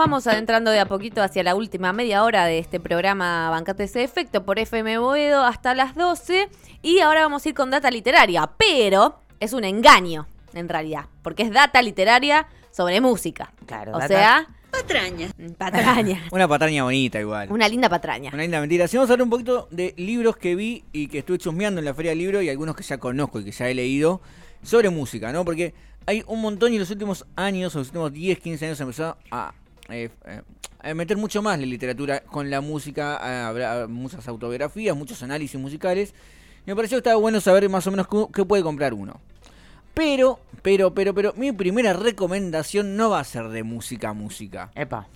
vamos adentrando de a poquito hacia la última media hora de este programa Bancate ese efecto por FM Boedo hasta las 12 y ahora vamos a ir con data literaria, pero es un engaño en realidad, porque es data literaria sobre música. Claro, O data- sea, Patraña. patraña. Una patraña bonita igual. Una linda patraña. Una linda mentira. Si vamos a hablar un poquito de libros que vi y que estuve chusmeando en la Feria del Libro y algunos que ya conozco y que ya he leído sobre música, ¿no? Porque hay un montón y en los últimos años, los últimos 10, 15 años se empezó a, eh, eh, meter mucho más la literatura con la música, hablar- muchas autobiografías, muchos análisis musicales. Me pareció que estaba bueno saber más o menos qué, qué puede comprar uno. Pero, pero, pero, pero, mi primera recomendación no va a ser de música a música. Epa.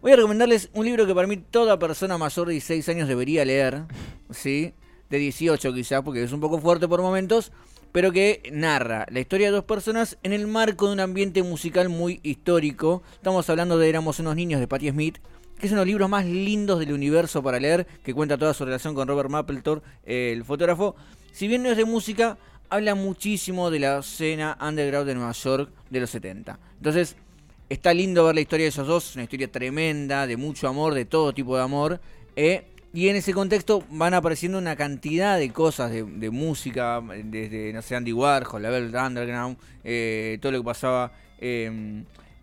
Voy a recomendarles un libro que para mí toda persona mayor de 16 años debería leer, ¿sí? De 18 quizás, porque es un poco fuerte por momentos, pero que narra la historia de dos personas en el marco de un ambiente musical muy histórico. Estamos hablando de Éramos unos niños de Patti Smith, que es uno de los libros más lindos del universo para leer, que cuenta toda su relación con Robert Mapplethorpe, el fotógrafo. Si bien no es de música, habla muchísimo de la escena underground de Nueva York de los 70. Entonces, Está lindo ver la historia de esos dos, una historia tremenda, de mucho amor, de todo tipo de amor. eh, y en ese contexto van apareciendo una cantidad de cosas de, música, desde, no sé, Andy Warhol, la Velvet Underground, eh, todo lo que pasaba eh,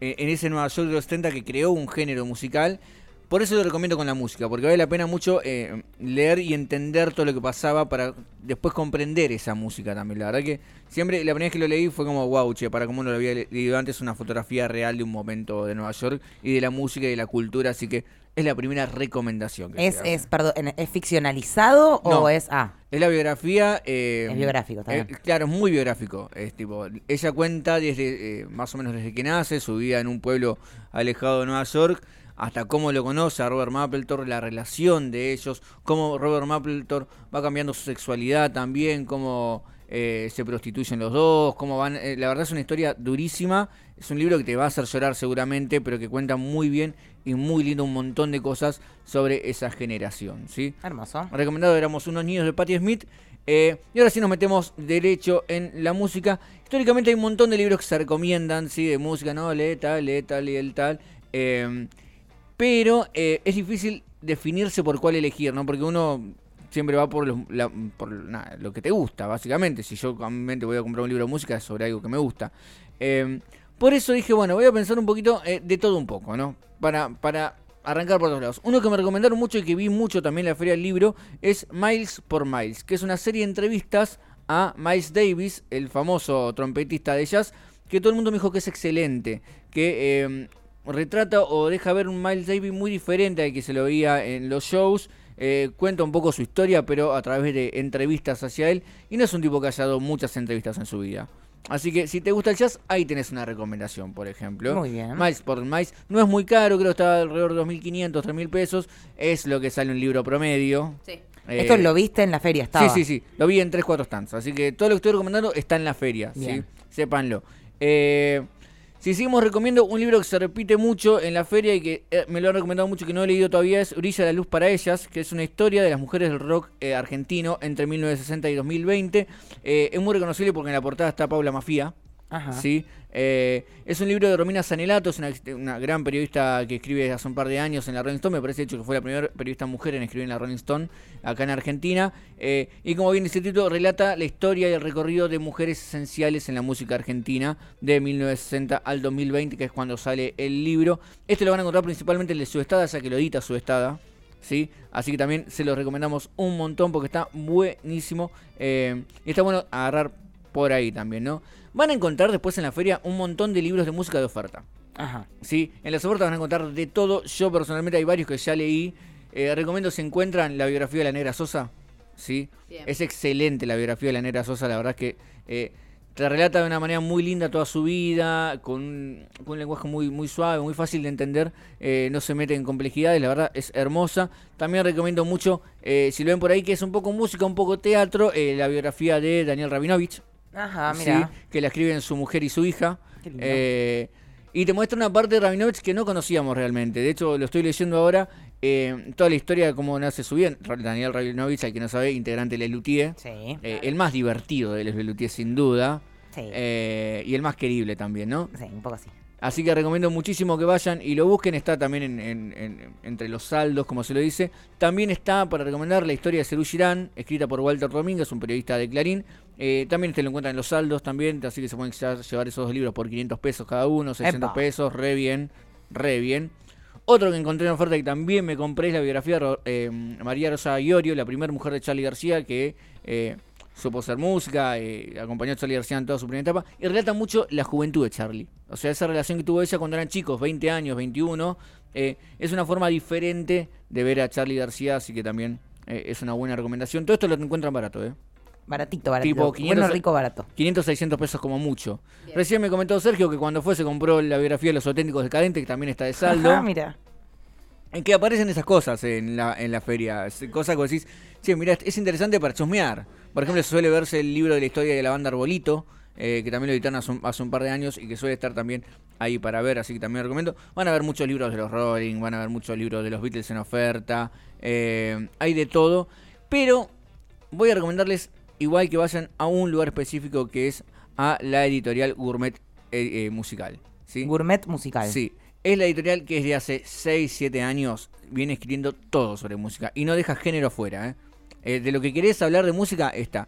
en ese Nueva York de los 70 que creó un género musical. Por eso lo recomiendo con la música, porque vale la pena mucho eh, leer y entender todo lo que pasaba para después comprender esa música también. La verdad que siempre, la primera vez que lo leí fue como, wow, para como no lo había le- leído antes, una fotografía real de un momento de Nueva York y de la música y de la cultura, así que es la primera recomendación. Que ¿Es, es, perdón, ¿es ficcionalizado o es. Ah, Es la biografía. eh, Es biográfico también. eh, claro, es muy biográfico. Es tipo, ella cuenta desde eh, más o menos desde que nace, su vida en un pueblo alejado de Nueva York, hasta cómo lo conoce a Robert Mapplethorpe, la relación de ellos, cómo Robert Mapplethorpe va cambiando su sexualidad también, cómo eh, se prostituyen los dos, cómo van. eh, la verdad es una historia durísima. Es un libro que te va a hacer llorar seguramente, pero que cuenta muy bien y muy lindo un montón de cosas sobre esa generación, ¿sí? hermoso. recomendado éramos unos niños de Patti Smith. eh, y ahora sí nos metemos derecho en la música. Históricamente hay un montón de libros que se recomiendan, sí, de música, ¿no? Lee tal, lee tal, lee el tal. eh, pero eh, es difícil definirse por cuál elegir, ¿no? Porque uno siempre va por, los- la- por nada, lo que te gusta, básicamente. Si yo realmente voy a comprar un libro de música es sobre algo que me gusta. Por eso dije, bueno, voy a pensar un poquito eh, de todo un poco, ¿no? Para, para arrancar por todos lados. Uno que me recomendaron mucho y que vi mucho también en la Feria del Libro es Miles por Miles, que es una serie de entrevistas a Miles Davis, el famoso trompetista de jazz, que todo el mundo me dijo que es excelente, que eh, retrata o deja ver un Miles Davis muy diferente al que se lo veía en los shows. eh, cuenta un poco su historia, pero a través de entrevistas hacia él. Y no es un tipo que haya dado muchas entrevistas en su vida. Así que si te gusta el jazz, ahí tenés una recomendación, por ejemplo. Muy bien. Miles por Miles. No es muy caro, creo que está alrededor de 2.500, 3.000 pesos. Es lo que sale un libro promedio. Sí. Eh, Esto lo viste en la feria, estaba. Sí, sí, sí. Lo vi en 3, 4 stands. Así que todo lo que estoy recomendando está en la feria. ¿sí? Bien. Sépanlo. Eh, si seguimos recomiendo un libro que se repite mucho en la feria y que eh, me lo han recomendado mucho que no he leído todavía es Brilla la luz para ellas, que es una historia de las mujeres del rock eh, argentino entre 1960 y 2020. Eh, es muy reconocible porque en la portada está Paula Mafía. Ajá. ¿sí? Eh, es un libro de Romina Sanelato, es una, gran periodista que escribe hace un par de años en la Rolling Stone, me parece de hecho que fue la primera periodista mujer en escribir en la Rolling Stone, acá en Argentina, eh, y como bien dice el título, relata la historia y el recorrido de mujeres esenciales en la música argentina de 1960 al 2020, que es cuando sale el libro. Este lo van a encontrar principalmente en el de Subestada, ya que lo edita Subestada. ¿sí? Así que también se los recomendamos un montón porque está buenísimo. eh, y está bueno agarrar por ahí también, ¿no? Van a encontrar después en la feria un montón de libros de música de oferta. Ajá. ¿sí? En las ofertas van a encontrar de todo. Yo personalmente hay varios que ya leí. Eh, recomiendo si encuentran la biografía de la Negra Sosa. ¿sí? Bien. Es excelente la biografía de la Negra Sosa. La verdad es que eh, te relata de una manera muy linda toda su vida. Con, un- con un lenguaje muy, muy suave, muy fácil de entender. eh, no se mete en complejidades. La verdad es hermosa. También recomiendo mucho, eh, si lo ven por ahí, que es un poco música, un poco teatro. eh, la biografía de Daniel Rabinovich. Ajá, ¿sí? mira. que la escriben su mujer y su hija. Qué lindo. Eh, y te muestra una parte de Rabinovich que no conocíamos realmente. De hecho, lo estoy leyendo ahora. eh, toda la historia de cómo nace su vida. Daniel Rabinovich, al que no sabe, integrante de Les Luthiers. Sí. Eh, el más divertido de Les Luthiers, sin duda. Sí. Eh, y el más querible también, ¿no? sí, un poco así. Así que recomiendo muchísimo que vayan y lo busquen. Está también en- en- en- entre los saldos, como se lo dice. También está para recomendar la historia de Cerú Girán, escrita por Walter Domínguez, un periodista de Clarín. Eh, también te lo encuentran en los saldos también, así que se pueden llevar esos dos libros por 500 pesos cada uno, 600 Epa. pesos, re bien, re bien. Otro que encontré en oferta y también me compré es la biografía de eh, María Rosa Iorio, la primera mujer de Charlie García, que eh, supo hacer música, eh, acompañó a Charlie García en toda su primera etapa, y relata mucho la juventud de Charlie. O sea, esa relación que tuvo ella cuando eran chicos, 20 años, 21, eh, es una forma diferente de ver a Charlie García, así que también eh, es una buena recomendación. Todo esto lo encuentran barato, ¿eh? Baratito, baratito. Tipo 500 bueno, rico, barato. 500, 600 pesos como mucho. Recién me comentó Sergio que cuando fue se compró la biografía de los auténticos decadentes, que también está de saldo. Ah, mira. En que aparecen esas cosas en la, en la feria. Cosas que decís, che, mira, es interesante para chusmear. Por ejemplo, suele verse el libro de la historia de la banda Arbolito, eh, que también lo editaron hace un, hace un par de años y que suele estar también ahí para ver, así que también lo recomiendo. Van a ver muchos libros de los Rolling, van a ver muchos libros de los Beatles en oferta, eh, hay de todo. Pero voy a recomendarles igual que vayan a un lugar específico que es a la editorial Gourmet eh, Musical. ¿sí? Gourmet musical. Sí, es la editorial que desde hace 6, 7 años viene escribiendo todo sobre música y no deja género afuera. ¿eh? Eh, de lo que querés hablar de música, está.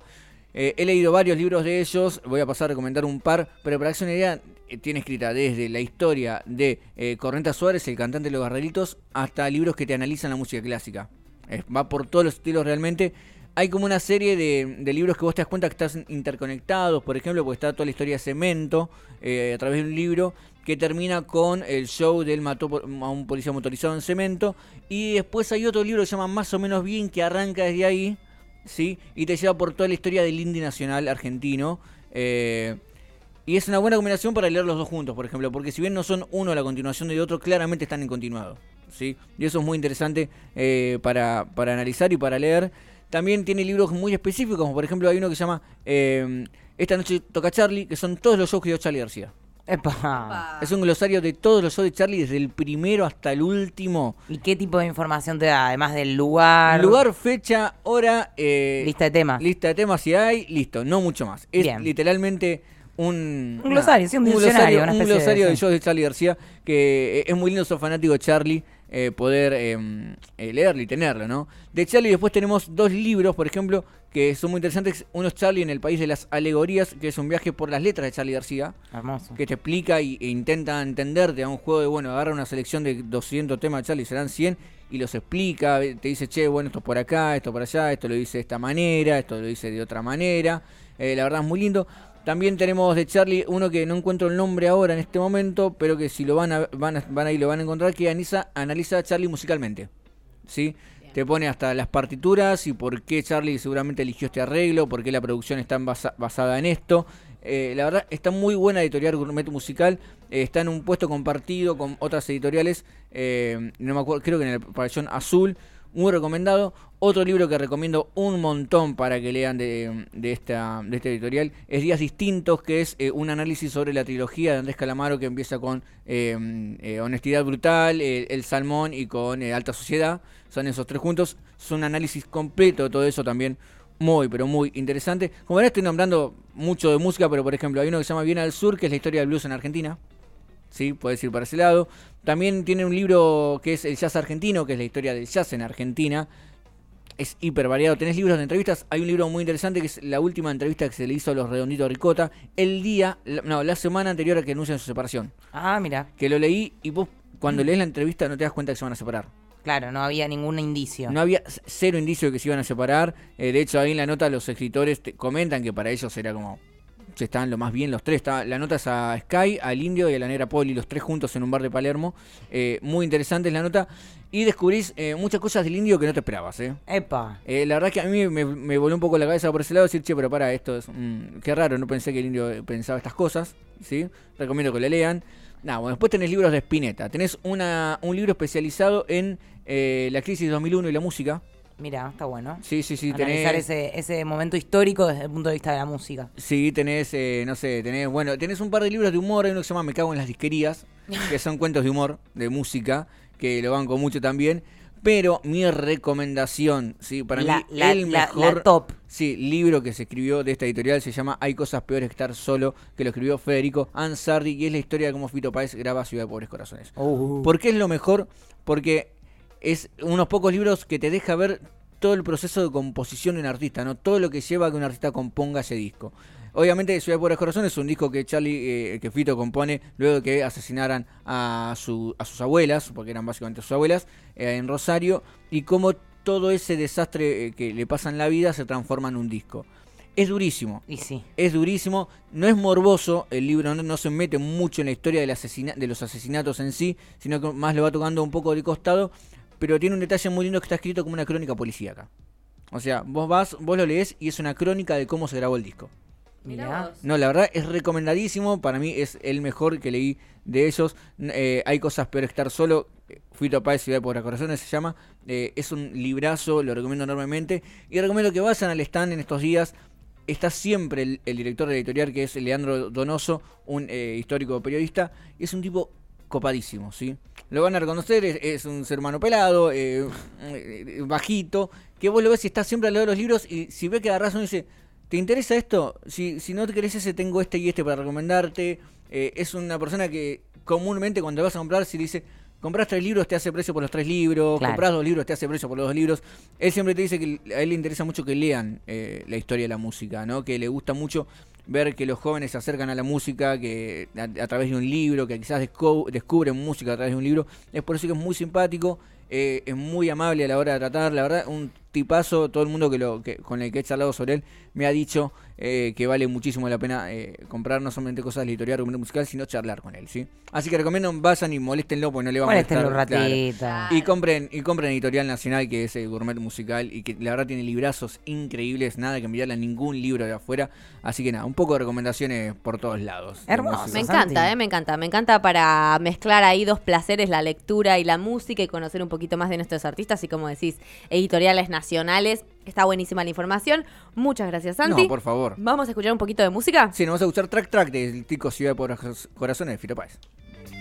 Eh, he leído varios libros de ellos, voy a pasar a recomendar un par, pero para que se una idea, eh, tiene escrita desde la historia de Correnta Suárez, el cantante de los Garrelitos, hasta libros que te analizan la música clásica. Va por todos los estilos realmente. Hay como una serie de, de libros que vos te das cuenta que están interconectados, por ejemplo, porque está toda la historia de Cemento a través de un libro que termina con el show del mató a un policía motorizado en Cemento. Y después hay otro libro que se llama Más o menos bien que arranca desde ahí, ¿sí? Y te lleva por toda la historia del indie nacional argentino. eh, y es una buena combinación para leer los dos juntos, por ejemplo, porque si bien no son uno la continuación del otro, claramente están en continuado. ¿sí? Y eso es muy interesante eh, para, para analizar y para leer. También tiene libros muy específicos, como por ejemplo hay uno que se llama eh, Esta noche toca Charlie, que son todos los shows que dio Charlie García. Epa. Es un glosario de todos los shows de Charlie, desde el primero hasta el último. ¿Y qué tipo de información te da? Además del lugar. Lugar, fecha, hora, eh, Lista de temas. lista de temas si hay, listo, no mucho más. Es Bien. literalmente un, Un glosario, sí, un diccionario, glosario, una un de- glosario de, sí. shows de Charlie García que eh, es muy lindo, sos fanático de Charlie, eh, poder eh, eh, leerlo y tenerlo, ¿no? De Charlie después tenemos dos libros, por ejemplo, que son muy interesantes. Uno es Charlie en el País de las Alegorías, que es un viaje por las letras de Charlie García, Hermoso. que te explica y, e intenta entenderte a un juego de, bueno, agarra una selección de 200 temas de Charlie, serán 100, y los explica, te dice, che, bueno, esto es por acá, esto por allá, esto lo dice de esta manera, esto lo dice de otra manera. Eh, la verdad es muy lindo. También tenemos de Charlie uno que no encuentro el nombre ahora en este momento, pero que si lo van a, van a, van a ir lo van a encontrar, que analiza, analiza a Charlie musicalmente. ¿Sí? Te pone hasta las partituras y por qué Charlie seguramente eligió este arreglo, por qué la producción está basa- basada en esto. Eh, la verdad, está muy buena editorial Gourmet Musical. eh, está en un puesto compartido con otras editoriales. eh, no me acuerdo, creo que en el pabellón azul. Muy recomendado. Otro libro que recomiendo un montón para que lean de, de esta, de esta editorial es Días Distintos, que es eh, un análisis sobre la trilogía de Andrés Calamaro que empieza con eh, eh, Honestidad Brutal, eh, El Salmón y con eh, Alta Sociedad. Son esos tres juntos. Es un análisis completo de todo eso también muy, pero muy interesante. Como verán, estoy nombrando mucho de música, pero por ejemplo, hay uno que se llama Bien al Sur, que es la historia del blues en Argentina. Sí, puedes ir para ese lado. También tiene un libro que es El Jazz Argentino, que es la historia del jazz en Argentina. Es hiper variado. Tenés libros de entrevistas. Hay un libro muy interesante que es la última entrevista que se le hizo a los Redonditos Ricota. El día, no, la semana anterior a que anuncian su separación. Ah, mira. Que lo leí y vos cuando lees la entrevista no te das cuenta que se van a separar. Claro, no había ningún indicio. No había cero indicio de que se iban a separar. Eh, de hecho, ahí en la nota los escritores te- comentan que para ellos era como. Se estaban lo más bien los tres. Está- la nota es a Sky, al Indio y a la Negra Poli, los tres juntos en un bar de Palermo. Eh, muy interesante es la nota. Y descubrís eh, muchas cosas del Indio que no te esperabas. Eh. Epa. Eh, la verdad es que a mí me, me voló un poco la cabeza por ese lado decir, che, pero para, esto es. mm, qué raro, no pensé que el indio pensaba estas cosas. ¿sí? Recomiendo que le lean. Nada, bueno, después tenés libros de Spinetta. Tenés una, un libro especializado en la crisis 2001 y la música. Mira, está bueno. Sí, sí, sí, Analizar tenés. ese, ese momento histórico desde el punto de vista de la música. Sí, tenés, eh, no sé, tenés, bueno, tenés un par de libros de humor, hay uno que se llama Me cago en las disquerías, que son cuentos de humor, de música, que lo banco mucho también. Pero mi recomendación, sí, para La- mí la- el mejor la top. Sí, libro que se escribió de esta editorial se llama Hay cosas peores que estar solo, que lo escribió Federico Ansardi y es la historia de cómo Fito Páez graba Ciudad de Pobres Corazones. Uh. ¿Por qué es lo mejor? Porque es unos pocos libros que te deja ver todo el proceso de composición de un artista, ¿no? Todo lo que lleva a que un artista componga ese disco. Obviamente Ciudad de Pobres Corazones es un disco que Charlie, eh, que Fito compone luego de que asesinaran a, su, a sus abuelas, porque eran básicamente sus abuelas, eh, en Rosario, y cómo todo ese desastre eh, que le pasa en la vida se transforma en un disco. Es durísimo, Y sí. es durísimo, no es morboso, el libro no, no se mete mucho en la historia del asesina- de los asesinatos en sí, sino que más lo va tocando un poco de costado, pero tiene un detalle muy lindo que está escrito como una crónica policíaca. O sea, vos vas, vos lo lees y es una crónica de cómo se grabó el disco. Mirá. No, la verdad es recomendadísimo, para mí es el mejor que leí de ellos. Eh, hay cosas peor estar solo. eh, Fito Páez, Ciudad por Corazones se llama. Eh, es un librazo, lo recomiendo enormemente. Y recomiendo que vayan al stand en estos días. Está siempre el, el director de editorial, que es Leandro Donoso, un eh, histórico periodista. Y es un tipo copadísimo, ¿sí? Lo van a reconocer, es, es un ser humano pelado, eh, eh, bajito, que vos lo ves y está siempre al lado de los libros y si ve que agarrás uno dice, ¿te interesa esto? Si, si no te querés ese, tengo este y este para recomendarte. Eh, es una persona que comúnmente cuando vas a comprar, si dice, compras tres libros, te hace precio por los tres libros, Claro. compras dos libros, te hace precio por los dos libros. Él siempre te dice que a él le interesa mucho que lean eh, la historia de la música, ¿no? Que le gusta mucho ver que los jóvenes se acercan a la música que a, a través de un libro, que quizás descu- descubren música a través de un libro. Es por eso que es muy simpático, eh, es muy amable a la hora de tratar, la verdad, un tipazo, todo el mundo que lo que con el que he charlado sobre él me ha dicho eh, que vale muchísimo la pena eh, comprar no solamente cosas de editorial o musical, sino charlar con él, ¿sí? Así que recomiendo vayan y moléstenlo porque no le va a Moléstenlo molestar. ratito. Claro. Y compren, y compren Editorial Nacional, que es el gourmet musical, y que la verdad tiene librazos increíbles, nada que enviarle a ningún libro de afuera. Así que nada, un poco de recomendaciones por todos lados. Hermoso. Me encanta, eh, me encanta. Me encanta para mezclar ahí dos placeres, la lectura y la música y conocer un poquito más de nuestros artistas y como decís, editoriales nacionales. Está buenísima la información. Muchas gracias, Santi. No, por favor. Vamos a escuchar un poquito de música. Sí, nos vamos a escuchar Track Track del Tico Ciudad por Corazones de Fito Páez.